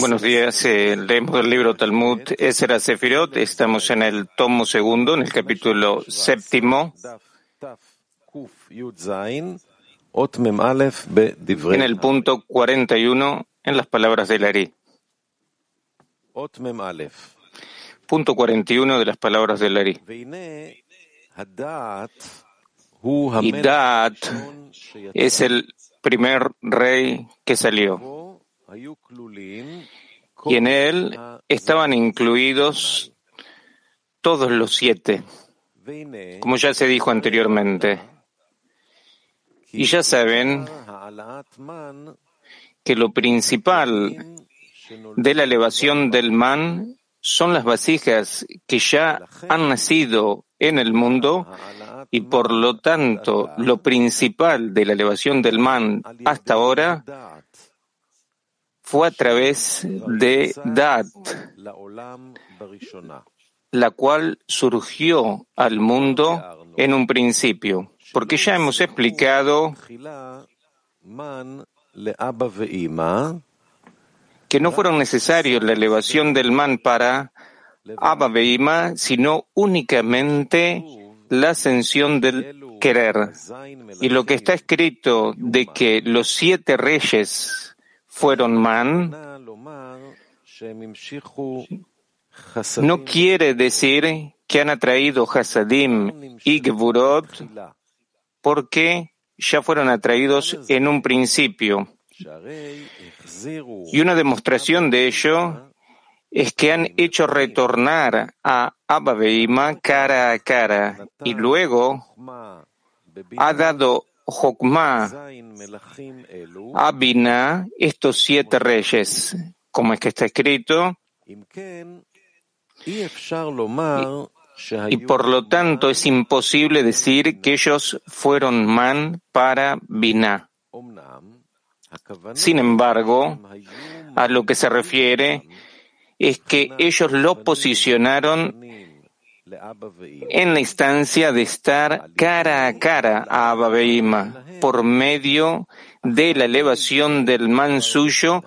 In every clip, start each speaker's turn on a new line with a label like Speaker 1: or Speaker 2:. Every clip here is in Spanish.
Speaker 1: Buenos días, eh, leemos el libro Talmud Esera Sefirot, estamos en el tomo segundo, en el capítulo séptimo, en el punto 41, en las palabras del Ari. Punto 41 de las palabras del Ari. Y Daat es el primer rey que salió. Y en él estaban incluidos todos los siete, como ya se dijo anteriormente. Y ya saben que lo principal de la elevación del man son las vasijas que ya han nacido en el mundo y por lo tanto lo principal de la elevación del man hasta ahora fue a través de Dat, la cual surgió al mundo en un principio, porque ya hemos explicado que no fueron necesarios la elevación del man para Abba Beima, sino únicamente la ascensión del querer. Y lo que está escrito de que los siete reyes fueron man, no quiere decir que han atraído Hasadim y Geburot porque ya fueron atraídos en un principio. Y una demostración de ello es que han hecho retornar a Abba Beima cara a cara y luego ha dado Jokma a Bina estos siete reyes, como es que está escrito, y, y por lo tanto es imposible decir que ellos fueron man para Bina. Sin embargo, a lo que se refiere es que ellos lo posicionaron en la instancia de estar cara a cara a Abba por medio de la elevación del man suyo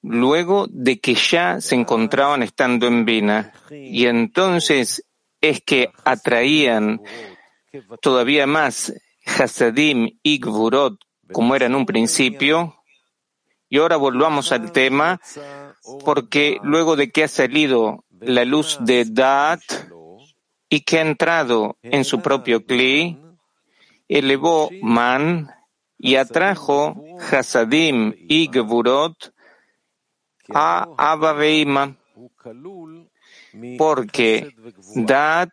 Speaker 1: luego de que ya se encontraban estando en Vina. Y entonces es que atraían todavía más Hasadim y Gvurot como era en un principio. Y ahora volvamos al tema, porque luego de que ha salido la luz de Daat y que ha entrado en su propio Kli, elevó Man y atrajo Hasadim y Geburot a Abba porque Daat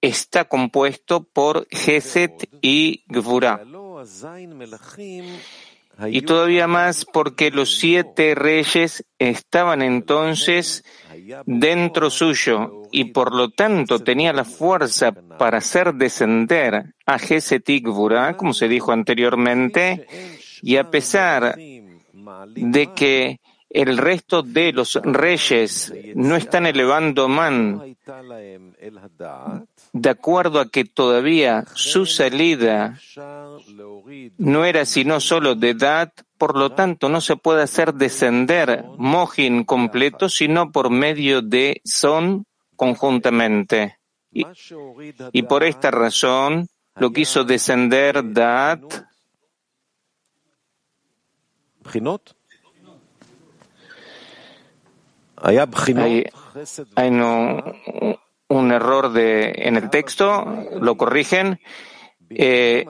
Speaker 1: está compuesto por Geset y Gvura y todavía más porque los siete reyes estaban entonces dentro suyo y por lo tanto tenía la fuerza para hacer descender a Gesetik como se dijo anteriormente, y a pesar de que el resto de los reyes no están elevando man de acuerdo a que todavía su salida no era sino solo de edad, por lo tanto no se puede hacer descender Mohin completo, sino por medio de Son conjuntamente. Y, por esta razón lo quiso descender Dat. Hay, hay no, un error de, en el texto, lo corrigen. Eh,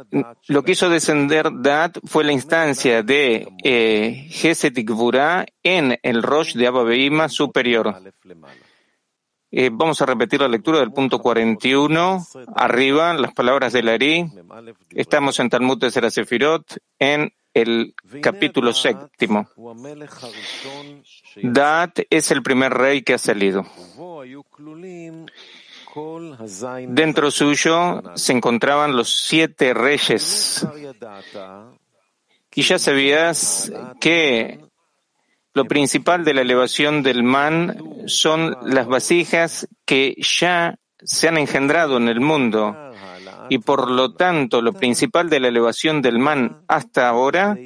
Speaker 1: lo que hizo descender Dat fue la instancia de eh, en el Rosh de Abba superior. Eh, vamos a repetir la lectura del punto 41. Arriba, las palabras de Lari. Estamos en Talmud de Serasefirot, en el capítulo séptimo. Dat es el primer rey que ha salido. Dentro suyo se encontraban los siete reyes. Y ya sabías que lo principal de la elevación del man son las vasijas que ya se han engendrado en el mundo y por lo tanto lo principal de la elevación del man hasta ahora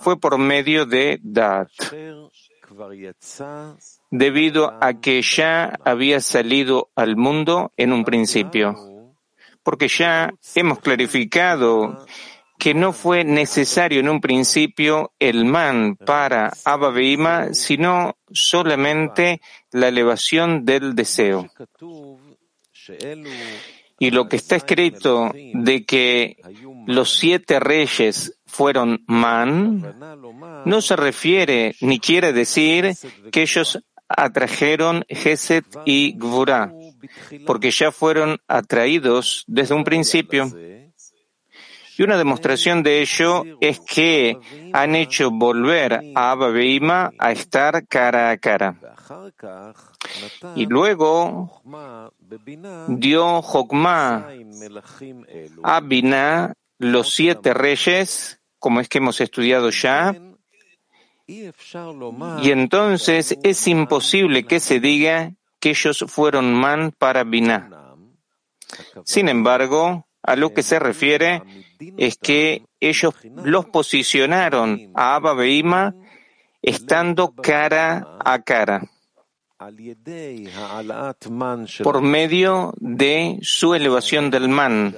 Speaker 1: fue por medio de Dat, debido a que ya había salido al mundo en un principio. Porque ya hemos clarificado que no fue necesario en un principio el man para Abba sino solamente la elevación del deseo. Y lo que está escrito de que los siete reyes fueron man, no se refiere ni quiere decir que ellos atrajeron Geset y Gvura, porque ya fueron atraídos desde un principio. Y una demostración de ello es que han hecho volver a Abba a estar cara a cara. Y luego dio Jokma a Binah los siete reyes, como es que hemos estudiado ya, y entonces es imposible que se diga que ellos fueron man para Binah. Sin embargo, a lo que se refiere es que ellos los posicionaron a Abba Beima estando cara a cara. por medio de su elevación del man,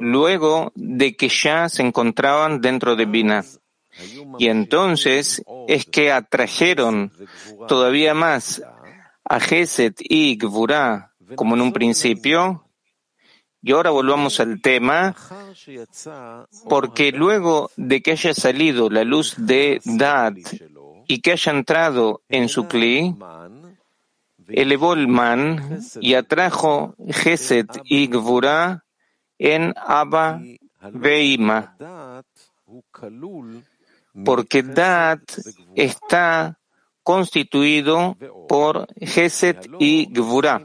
Speaker 1: luego de que ya se encontraban dentro de Bina. Y entonces es que atrajeron todavía más a Geset y Gvura como en un principio, y ahora volvamos al tema, porque luego de que haya salido la luz de Dad y que haya entrado en su cli, elevó el man y atrajo Geset y Gvura en Abba Veima, porque Dad está constituido por Geset y Gvura.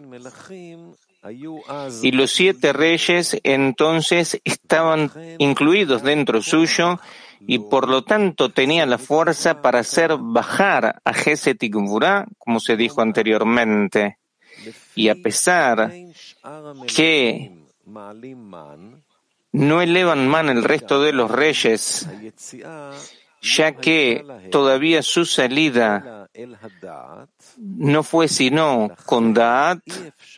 Speaker 1: Y los siete reyes entonces estaban incluidos dentro suyo y por lo tanto tenían la fuerza para hacer bajar a Geset y como se dijo anteriormente. Y a pesar que no elevan man el resto de los reyes, ya que todavía su salida no fue sino con Da'at,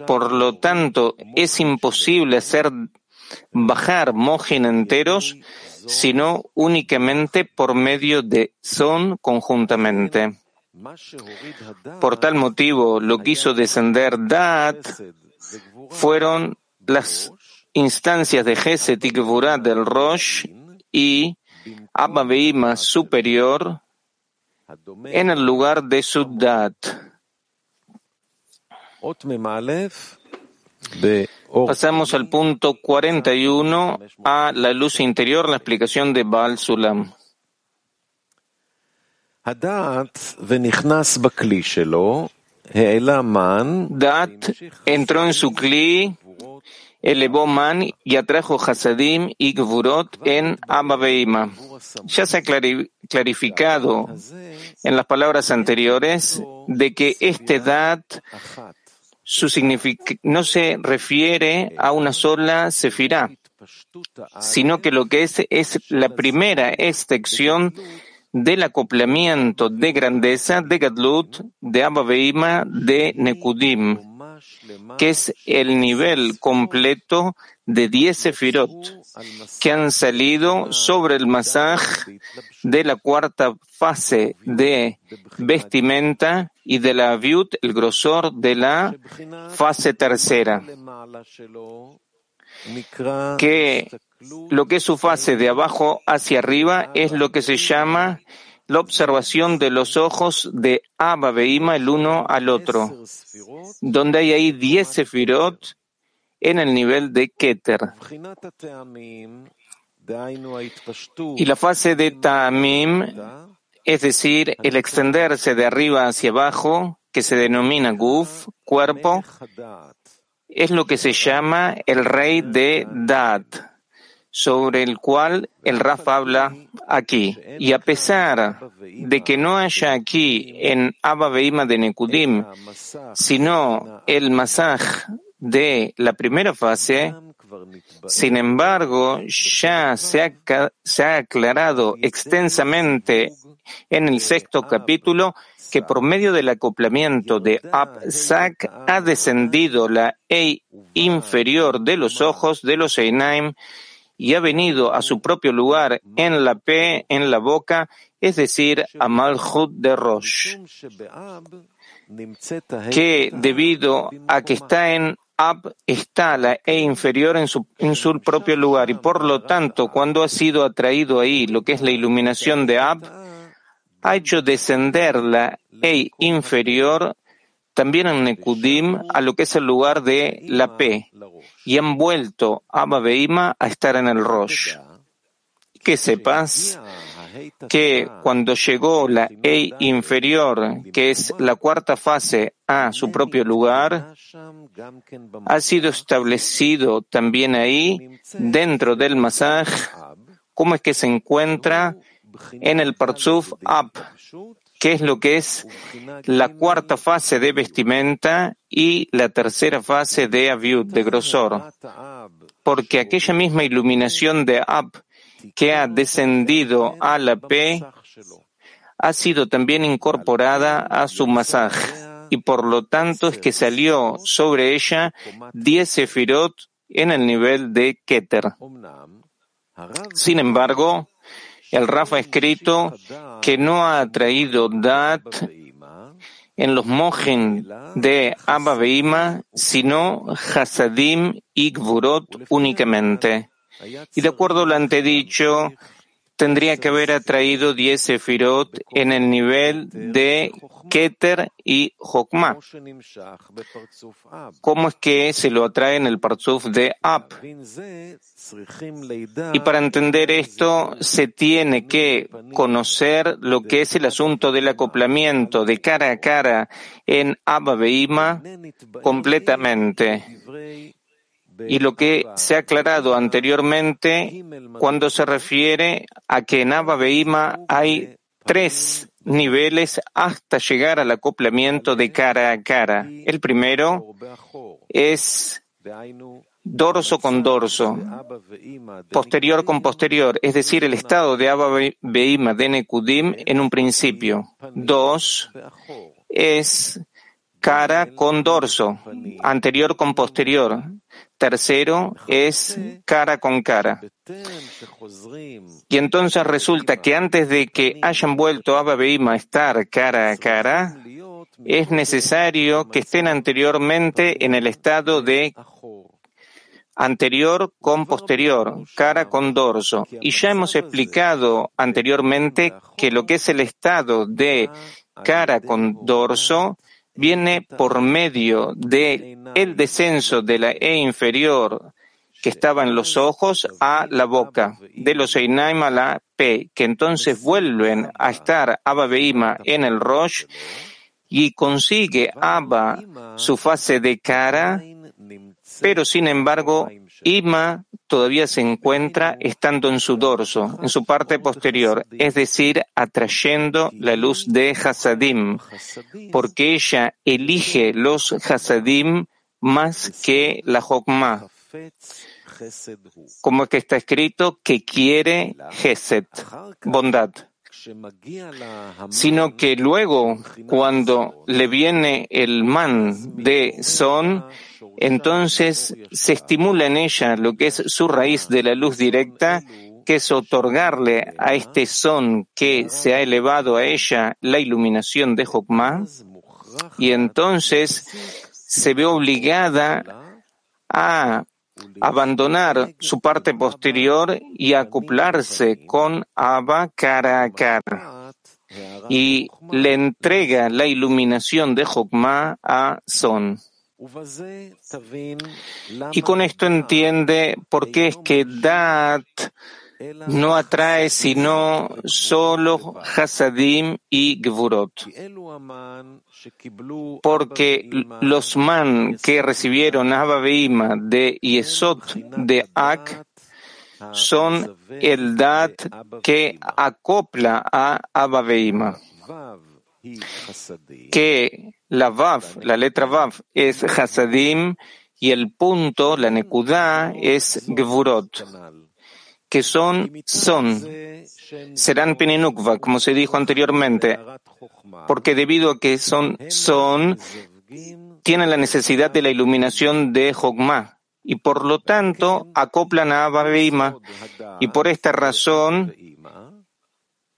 Speaker 1: por lo tanto es imposible hacer bajar Mojin enteros, sino únicamente por medio de Son conjuntamente. Por tal motivo, lo que hizo descender Da'at fueron las instancias de Geset y del Rosh y Abba Beima superior en el lugar de Suddat. Pasamos al punto 41 a la luz interior, la explicación de Baal Sulam. Dat entró en su cli elevó man y atrajo Hasadim y Gvurot en Abba Ya se ha clarificado en las palabras anteriores de que este dat su no se refiere a una sola sefirá, sino que lo que es es la primera extensión del acoplamiento de grandeza de Gadlut, de Abba de Nekudim que es el nivel completo de 10 sefirot que han salido sobre el masaj de la cuarta fase de vestimenta y de la viut, el grosor de la fase tercera. Que lo que es su fase de abajo hacia arriba es lo que se llama la observación de los ojos de Abba Beima el uno al otro, donde hay ahí diez sefirot en el nivel de Keter. Y la fase de Ta'amim, es decir, el extenderse de arriba hacia abajo, que se denomina Guf, cuerpo, es lo que se llama el rey de Dad sobre el cual el Raf habla aquí. Y a pesar de que no haya aquí en Abba Beima de Nekudim, sino el masaj de la primera fase, Sin embargo, ya se ha, aclarado extensamente en el sexto capítulo que por medio del acoplamiento de Ab-Sak ha descendido la E inferior de los ojos de los Einaim y ha venido a su propio lugar en la P, en la boca, es decir, a Malchut de Rosh, que debido a que está en Ab está la E inferior en su, en su propio lugar y por lo tanto cuando ha sido atraído ahí lo que es la iluminación de Ab, ha hecho descender la E inferior también en Nekudim a lo que es el lugar de la P y han vuelto Abba Beima a estar en el Rosh. Que sepas que cuando llegó la E inferior, que es la cuarta fase, a su propio lugar, ha sido establecido también ahí, dentro del masaj, cómo es que se encuentra en el Parzuf Ab, que es lo que es la cuarta fase de vestimenta y la tercera fase de Aviud, de grosor. Porque aquella misma iluminación de Ab que ha descendido a la P ha sido también incorporada a su masaj y por lo tanto es que salió sobre ella diez sefirot en el nivel de Keter. Sin embargo, el Rafa ha escrito que no ha traído Dat en los mojen de Abba Beima, sino Hasadim y únicamente. Y de acuerdo a lo antedicho, tendría que haber atraído 10 sefirot en el nivel de Keter y Jokma. ¿Cómo es que se lo atrae en el Parzuf de Ab? Y para entender esto, se tiene que conocer lo que es el asunto del acoplamiento de cara a cara en Abba Beima completamente y lo que se ha aclarado anteriormente cuando se refiere a que en Abba Beima hay tres niveles hasta llegar al acoplamiento de cara a cara. El primero es dorso con dorso, posterior con posterior, es decir, el estado de Abba Beima de Nekudim en un principio. Dos es cara con dorso, anterior con posterior. Tercero es cara con cara. Y entonces resulta que antes de que hayan vuelto a Beima a estar cara a cara, es necesario que estén anteriormente en el estado de anterior con posterior, cara con dorso. Y ya hemos explicado anteriormente que lo que es el estado de cara con dorso viene por medio de el descenso de la E inferior que estaba en los ojos a la boca, de los Einaim a la P, que entonces vuelven a estar Abba Beima en el Rosh y consigue Abba su fase de cara, pero sin embargo Ima todavía se encuentra estando en su dorso, en su parte posterior, es decir, atrayendo la luz de Hasadim, porque ella elige los Hasadim más que la Jokma, como que está escrito que quiere Hesed, bondad sino que luego, cuando le viene el man de son, entonces se estimula en ella lo que es su raíz de la luz directa, que es otorgarle a este son que se ha elevado a ella la iluminación de Jokma, y entonces se ve obligada a abandonar su parte posterior y acoplarse con Abba cara a. Y le entrega la iluminación de Jokma a Son. Y con esto entiende por qué es que Dat no atrae sino solo Hasadim y Gvurot. Porque los man que recibieron Abba Beima de Yesod de Ak son el Dat que acopla a Abba Beima. Que la Vav, la letra Vav, es Hasadim y el punto, la nekudá, es gvurot, que son, son, serán peninukva, como se dijo anteriormente, porque debido a que son, son, tienen la necesidad de la iluminación de Jogma, y por lo tanto acoplan a Abba y por esta razón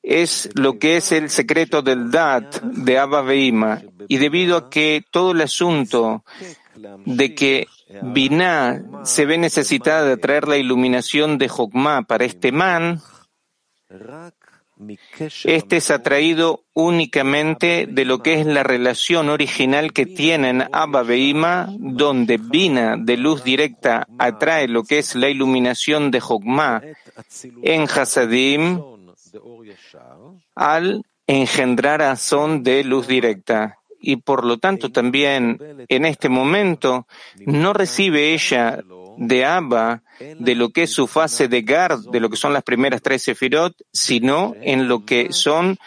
Speaker 1: es lo que es el secreto del Dat de Abba Veima. Y debido a que todo el asunto de que Binah se ve necesitada de traer la iluminación de Jokma para este man, este es atraído únicamente de lo que es la relación original que tienen Abba Veima, donde Bina de luz directa atrae lo que es la iluminación de Jokma en Hasadim, al engendrar a Son de luz directa. Y por lo tanto también en este momento no recibe ella de Abba de lo que es su fase de Gard, de lo que son las primeras tres Sefirot, sino en lo que son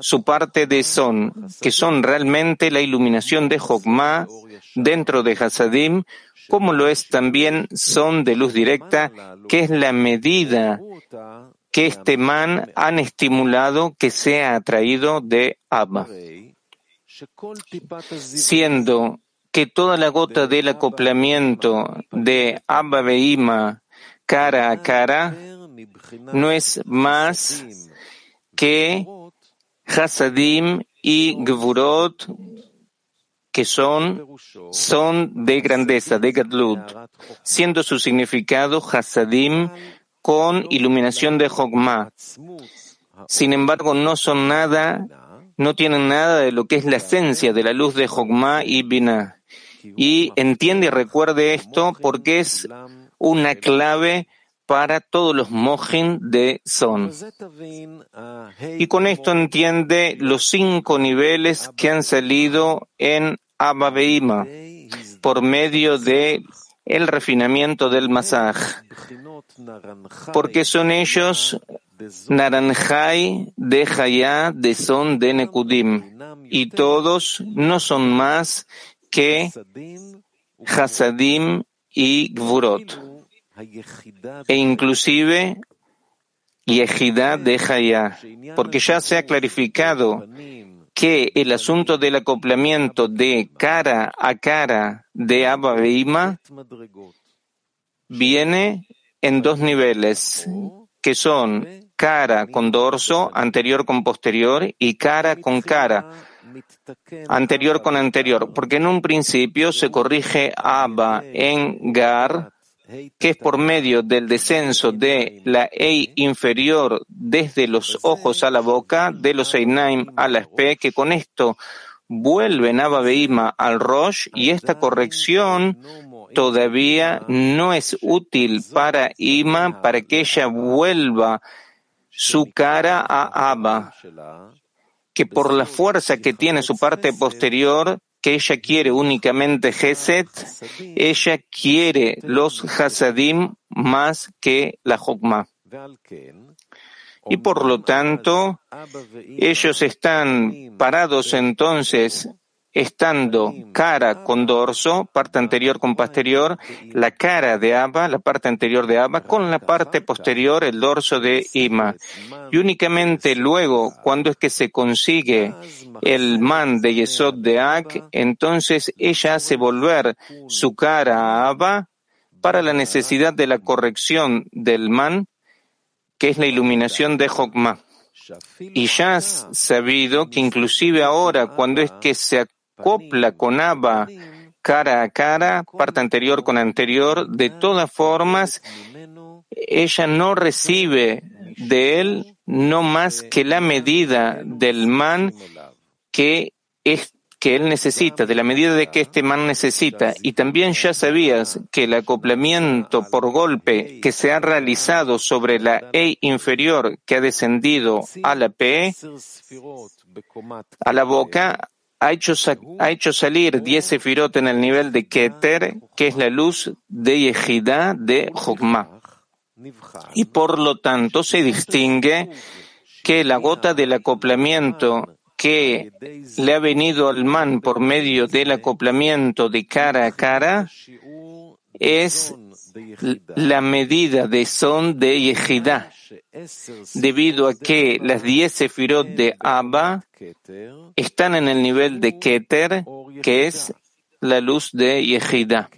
Speaker 1: su parte de Son, que son realmente la iluminación de Jokma dentro de Hasadim, como lo es también Son de luz directa, que es la medida que este man han estimulado que sea atraído de Abba. Siendo que toda la gota del acoplamiento de Abba Beima cara a cara no es más que Hasadim y Gvurot, que son, son de grandeza, de Gadlut, siendo su significado Hasadim con iluminación de Jogma. Sin embargo, no son nada, no tienen nada de lo que es la esencia de la luz de Jogma y Binah. Y entiende y recuerde esto porque es una clave para todos los mojin de Son. Y con esto entiende los cinco niveles que han salido en Abba por medio de el refinamiento del masaj porque son ellos Naranjai de Jaya de Son de Nekudim, y todos no son más que Hasadim y Gvurot, e inclusive Yehidá de Jaya, porque ya se ha clarificado que el asunto del acoplamiento de cara a cara de Abba Beima viene en dos niveles, que son cara con dorso, anterior con posterior, y cara con cara, anterior con anterior, porque en un principio se corrige Abba en Gar, que es por medio del descenso de la Ei inferior desde los ojos a la boca, de los Einaim a la Spe, que con esto vuelven Abba Beima al Rosh, y esta corrección todavía no es útil para Ima para que ella vuelva su cara a Abba, que por la fuerza que tiene su parte posterior, que ella quiere únicamente Geset, ella quiere los Hasadim más que la Jokma. Y por lo tanto, ellos están parados entonces estando cara con dorso, parte anterior con posterior, la cara de Abba, la parte anterior de Abba, con la parte posterior, el dorso de Ima. Y únicamente luego, cuando es que se consigue el man de Yesod de Ak, entonces ella hace volver su cara a Abba para la necesidad de la corrección del man, que es la iluminación de Jokma. Y ya has sabido que inclusive ahora, cuando es que se copla con Abba cara a cara, parte anterior con anterior, de todas formas, ella no recibe de él no más que la medida del man que es que él necesita, de la medida de que este man necesita. Y también ya sabías que el acoplamiento por golpe que se ha realizado sobre la E inferior que ha descendido a la P, a la boca, ha hecho, salir diez sefirot en el nivel de Keter, que es la luz de Yehidá de Jokma. Y por lo tanto se distingue que la gota del acoplamiento que le ha venido al man por medio del acoplamiento de cara a cara es la medida de son de Yehidá, debido a que las diez sefirot de Abba están en el nivel de Keter, que es la luz de Yehidá.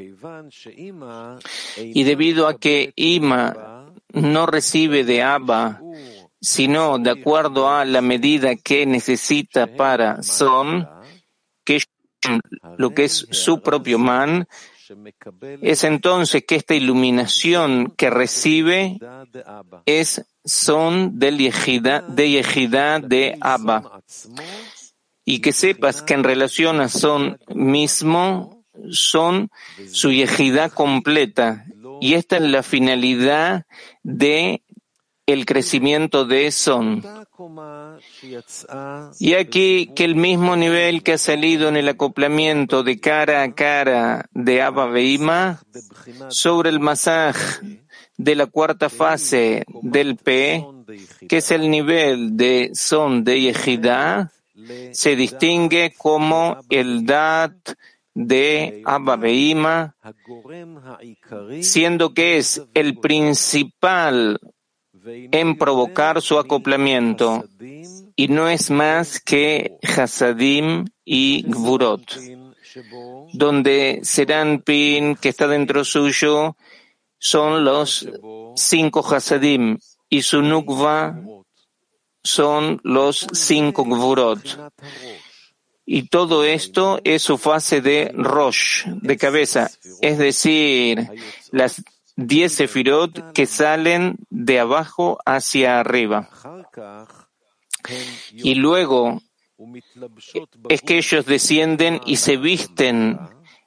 Speaker 1: Y debido a que Ima no recibe de Abba, sino de acuerdo a la medida que necesita para Son, que lo que es su propio man, es entonces que esta iluminación que recibe es son del yejida, de Yehidá de Abba. Y que sepas que en relación a son mismo, son su Yehidá completa. Y esta es la finalidad de el crecimiento de Son. Y aquí que el mismo nivel que ha salido en el acoplamiento de cara a cara de Abba Veima sobre el masaj de la cuarta fase del P, que es el nivel de Son de Yehidá, se distingue como el Dat de Abba Veima, siendo que es el principal en provocar su acoplamiento y no es más que Hasadim y Gvurot, donde Pin que está dentro suyo, son los cinco Hasadim y su Nukva son los cinco Gvurot. Y todo esto es su fase de Rosh, de cabeza, es decir, las diez sefirot que salen de abajo hacia arriba. Y luego es que ellos descienden y se visten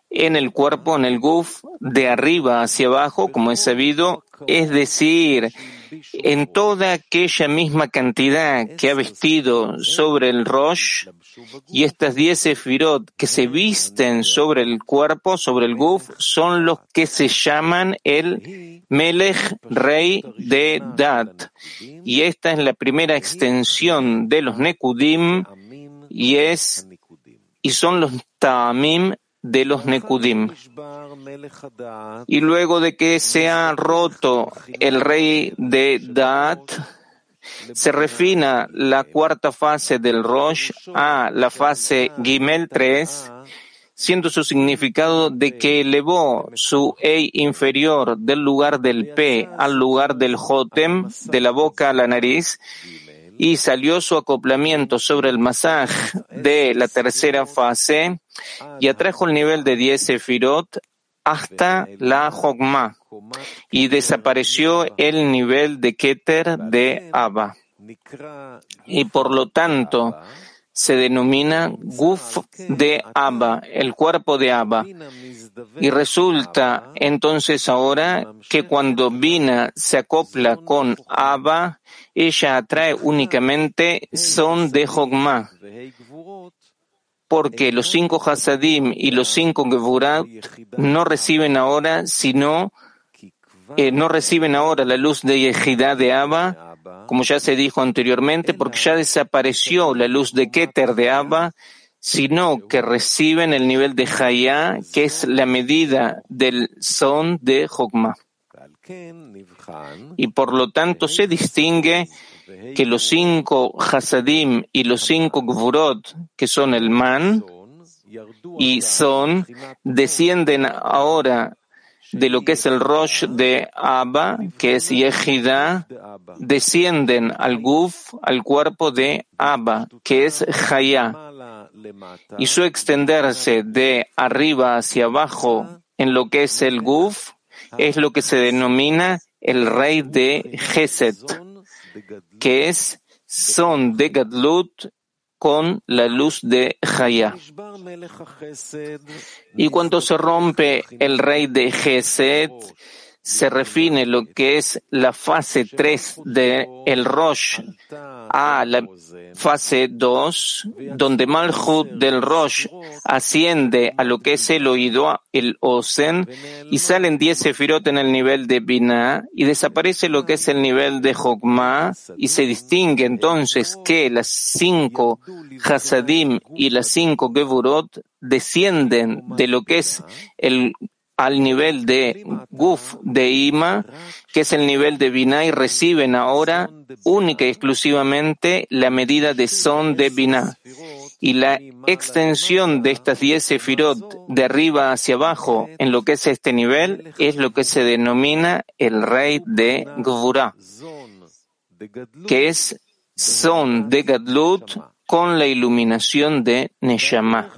Speaker 1: en el cuerpo, en el guf, de arriba hacia abajo, como es sabido, es decir, en toda aquella misma cantidad que ha vestido sobre el Rosh y estas diez sefirot que se visten sobre el cuerpo, sobre el guf, son los que se llaman el Melech, rey de Dat. Y esta es la primera extensión de los Nekudim y es y son los Ta'amim de los Nekudim. Y luego de que se ha roto el rey de Dat, se refina la cuarta fase del Rosh a la fase Gimel 3, siendo su significado de que elevó su E inferior del lugar del P al lugar del Jotem, de la boca a la nariz, y salió su acoplamiento sobre el masaj de la tercera fase y atrajo el nivel de 10 sefirot hasta la Jogma y desapareció el nivel de Keter de Abba. Y por lo tanto, se denomina Guf de Abba, el cuerpo de Abba. Y resulta entonces ahora que cuando Bina se acopla con Abba, ella atrae únicamente son de Jogma, porque los cinco Hasadim y los cinco Gevurat no reciben ahora sino eh, no reciben ahora la luz de Yehidá de Abba, como ya se dijo anteriormente, porque ya desapareció la luz de Keter de Abba, sino que reciben el nivel de Hayá, que es la medida del son de Jogma. Y por lo tanto se distingue que los cinco Hasadim y los cinco Gvurot, que son el Man y son, descienden ahora de lo que es el Rosh de Abba, que es Yehida, descienden al Guf, al cuerpo de Abba, que es Hayá. Y su extenderse de arriba hacia abajo en lo que es el Guf es lo que se denomina el rey de Geset, que es son de Gadlut con la luz de Jaya. Y cuando se rompe el rey de Geset, se refine lo que es la fase 3 de el Rosh a la fase 2, donde Malchut del Rosh asciende a lo que es el oído, el Osen, y salen 10 sefirot en el nivel de Binah, y desaparece lo que es el nivel de Jokma, y se distingue entonces que las cinco Hasadim y las cinco Gevurot descienden de lo que es el al nivel de Guf de Ima, que es el nivel de Binah, y reciben ahora única y exclusivamente la medida de Son de Binah. Y la extensión de estas diez sefirot de arriba hacia abajo en lo que es este nivel es lo que se denomina el rey de Gvura, que es Son de Gadlut con la iluminación de Neshama.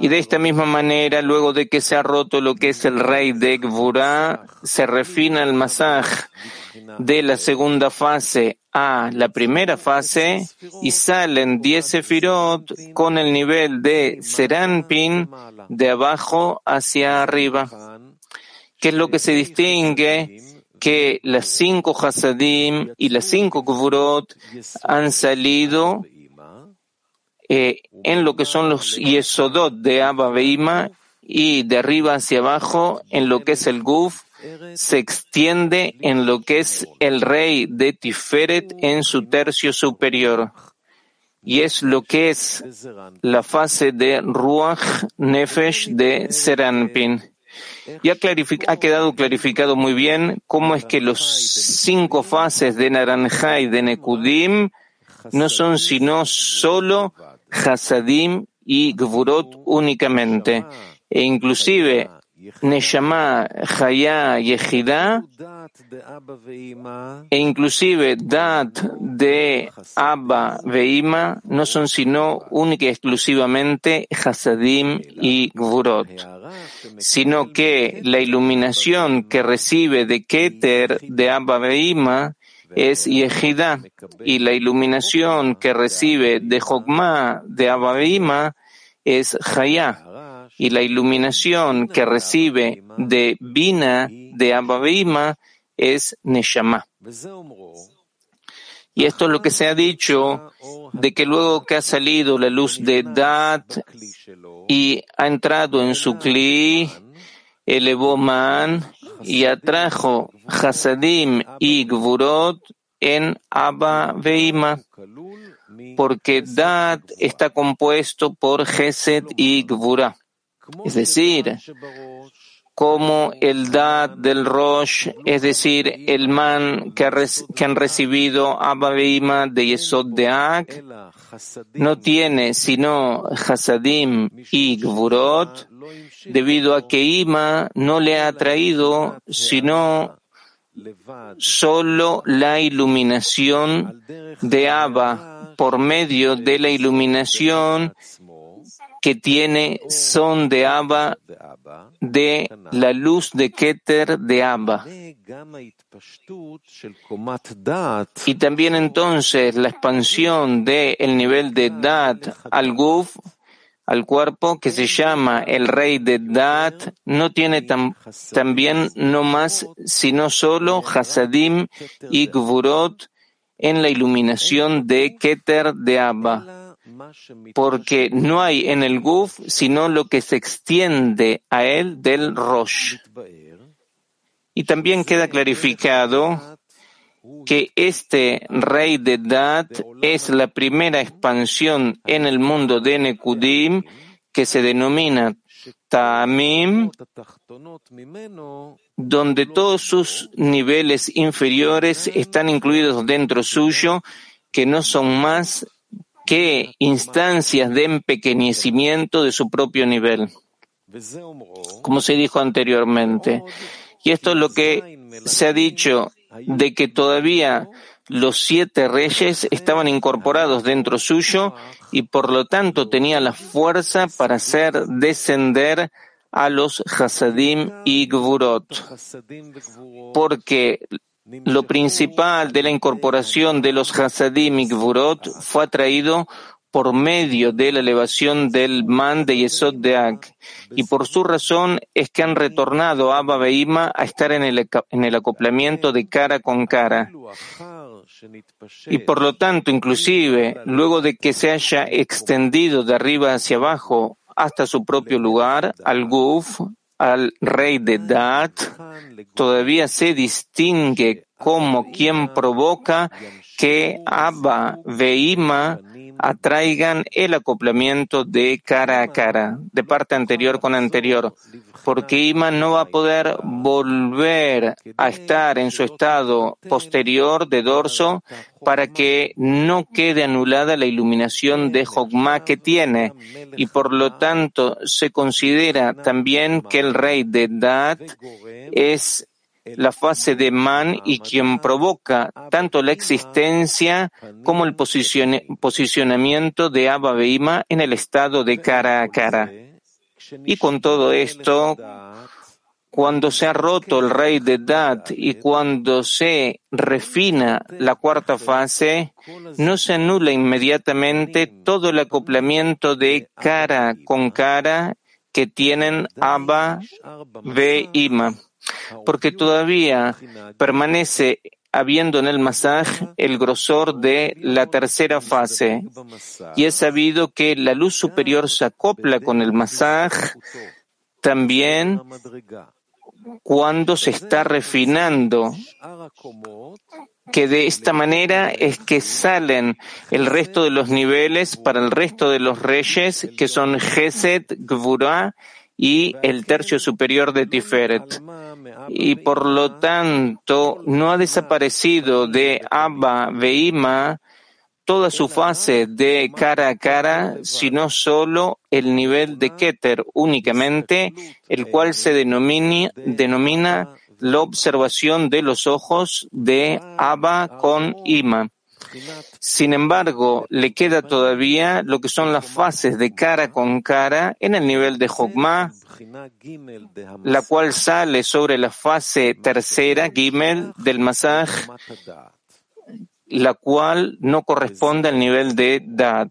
Speaker 1: Y de esta misma manera, luego de que se ha roto lo que es el rey de Gvura, se refina el masaj de la segunda fase a la primera fase y salen 10 sefirot con el nivel de Seranpin de abajo hacia arriba. ¿Qué es lo que se distingue? Que las cinco Hasadim y las cinco Gvurot han salido eh, en lo que son los Yesodot de Abba Beima y de arriba hacia abajo en lo que es el Guf se extiende en lo que es el rey de Tiferet en su tercio superior. Y es lo que es la fase de Ruach Nefesh de Seranpin. Y ha, quedado clarificado muy bien cómo es que los cinco fases de Naranja y de Nekudim no son sino solo Hasadim y Gvurot únicamente, e inclusive Neshama, Chaya, Yehida, e inclusive Dat de Abba Veima no son sino única y exclusivamente Hasadim y Gvurot, sino que la iluminación que recibe de Keter de Abba Veima es Yehida, y la iluminación que recibe de Jokma de Ababima es Chaya, y la iluminación que recibe de Bina de Ababima es Neshama. Y esto es lo que se ha dicho de que luego que ha salido la luz de Dat y ha entrado en su Kli, elevó Man y atrajo Hasadim y Gvurot en Abba Veima, porque Dat está compuesto por Geset y Gvura. Es decir, como el Dad del Rosh, es decir, el man que, han recibido Abba Veima de Yesod de Ak, no tiene sino Hasadim y Gvurot, debido a que Ima no le ha traído sino solo la iluminación de Abba por medio de la iluminación que tiene son de Abba de la luz de Keter de Abba. Y también entonces la expansión del el nivel de Dat al Guf al cuerpo que se llama el rey de Dat no tiene también no más sino solo Hasadim y Gvurot en la iluminación de Keter de Abba, porque no hay en el Guf sino lo que se extiende a él del Rosh. Y también queda clarificado que este rey de Dat es la primera expansión en el mundo de Nekudim que se denomina Ta'amim, donde todos sus niveles inferiores están incluidos dentro suyo, que no son más que instancias de empequeñecimiento de su propio nivel, como se dijo anteriormente. Y esto es lo que se ha dicho de que todavía los siete reyes estaban incorporados dentro suyo y por lo tanto tenía la fuerza para hacer descender a los Hasadim y Gvurot. Porque lo principal de la incorporación de los Hasadim y Gvurot fue atraído por medio de la elevación del man de Yesod de Ak. Y por su razón es que han retornado a Abba Beima a estar en el, en el acoplamiento de cara con cara. Y por lo tanto, inclusive, luego de que se haya extendido de arriba hacia abajo hasta su propio lugar, al Guf, al rey de Dat, todavía se distingue como quien provoca que Abba Veima atraigan el acoplamiento de cara a cara, de parte anterior con anterior, porque Ima no va a poder volver a estar en su estado posterior de dorso para que no quede anulada la iluminación de Jogma que tiene, y por lo tanto se considera también que el rey de Dat es la fase de Man y quien provoca tanto la existencia como el posicionamiento de Abba Beima en el estado de cara a cara. Y con todo esto, cuando se ha roto el rey de Dat y cuando se refina la cuarta fase, no se anula inmediatamente todo el acoplamiento de cara con cara que tienen Abba Beima porque todavía permanece habiendo en el masaj el grosor de la tercera fase. Y es sabido que la luz superior se acopla con el masaj también cuando se está refinando, que de esta manera es que salen el resto de los niveles para el resto de los reyes, que son Geset, Gvura y el tercio superior de Tiferet y por lo tanto no ha desaparecido de Abba Veima toda su fase de cara a cara, sino solo el nivel de Keter únicamente, el cual se denomina, denomina la observación de los ojos de Abba con Ima. Sin embargo, le queda todavía lo que son las fases de cara con cara en el nivel de Jokma, la cual sale sobre la fase tercera, Gimel, del Masaj, la cual no corresponde al nivel de Dat.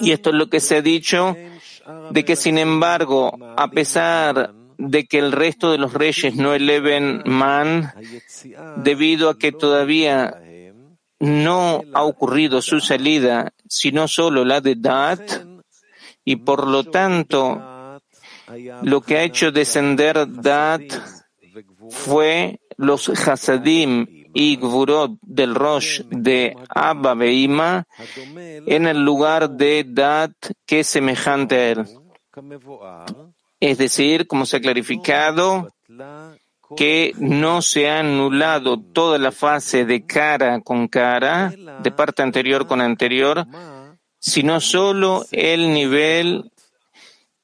Speaker 1: Y esto es lo que se ha dicho, de que sin embargo, a pesar de que el resto de los reyes no eleven man, debido a que todavía no ha ocurrido su salida, sino solo la de Dat, y por lo tanto lo que ha hecho descender Dat fue los Hasadim y Gvurot del Rosh de Abba Beima en el lugar de Dat que es semejante a él. Es decir, como se ha clarificado, que no se ha anulado toda la fase de cara con cara, de parte anterior con anterior, sino solo el nivel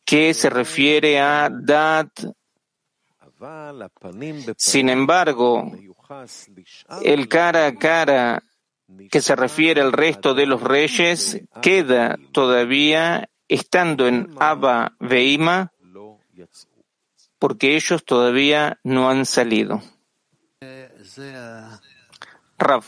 Speaker 1: que se refiere a Dat. Sin embargo, el cara a cara que se refiere al resto de los reyes queda todavía estando en Abba Veima porque ellos todavía no han salido. Rav.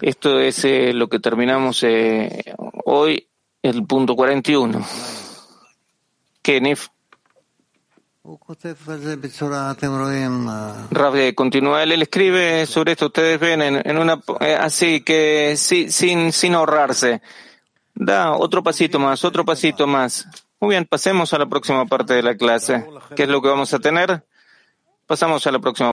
Speaker 1: Esto es eh, lo que terminamos eh, hoy el punto 41. Kenif. Rav continúa, él, escribe sobre esto, ustedes ven, en, una, eh, así que sin, sin ahorrarse. Da otro pasito más, otro pasito más. Muy bien, pasemos a la próxima parte de la clase. ¿Qué es lo que vamos a tener? Pasamos a la próxima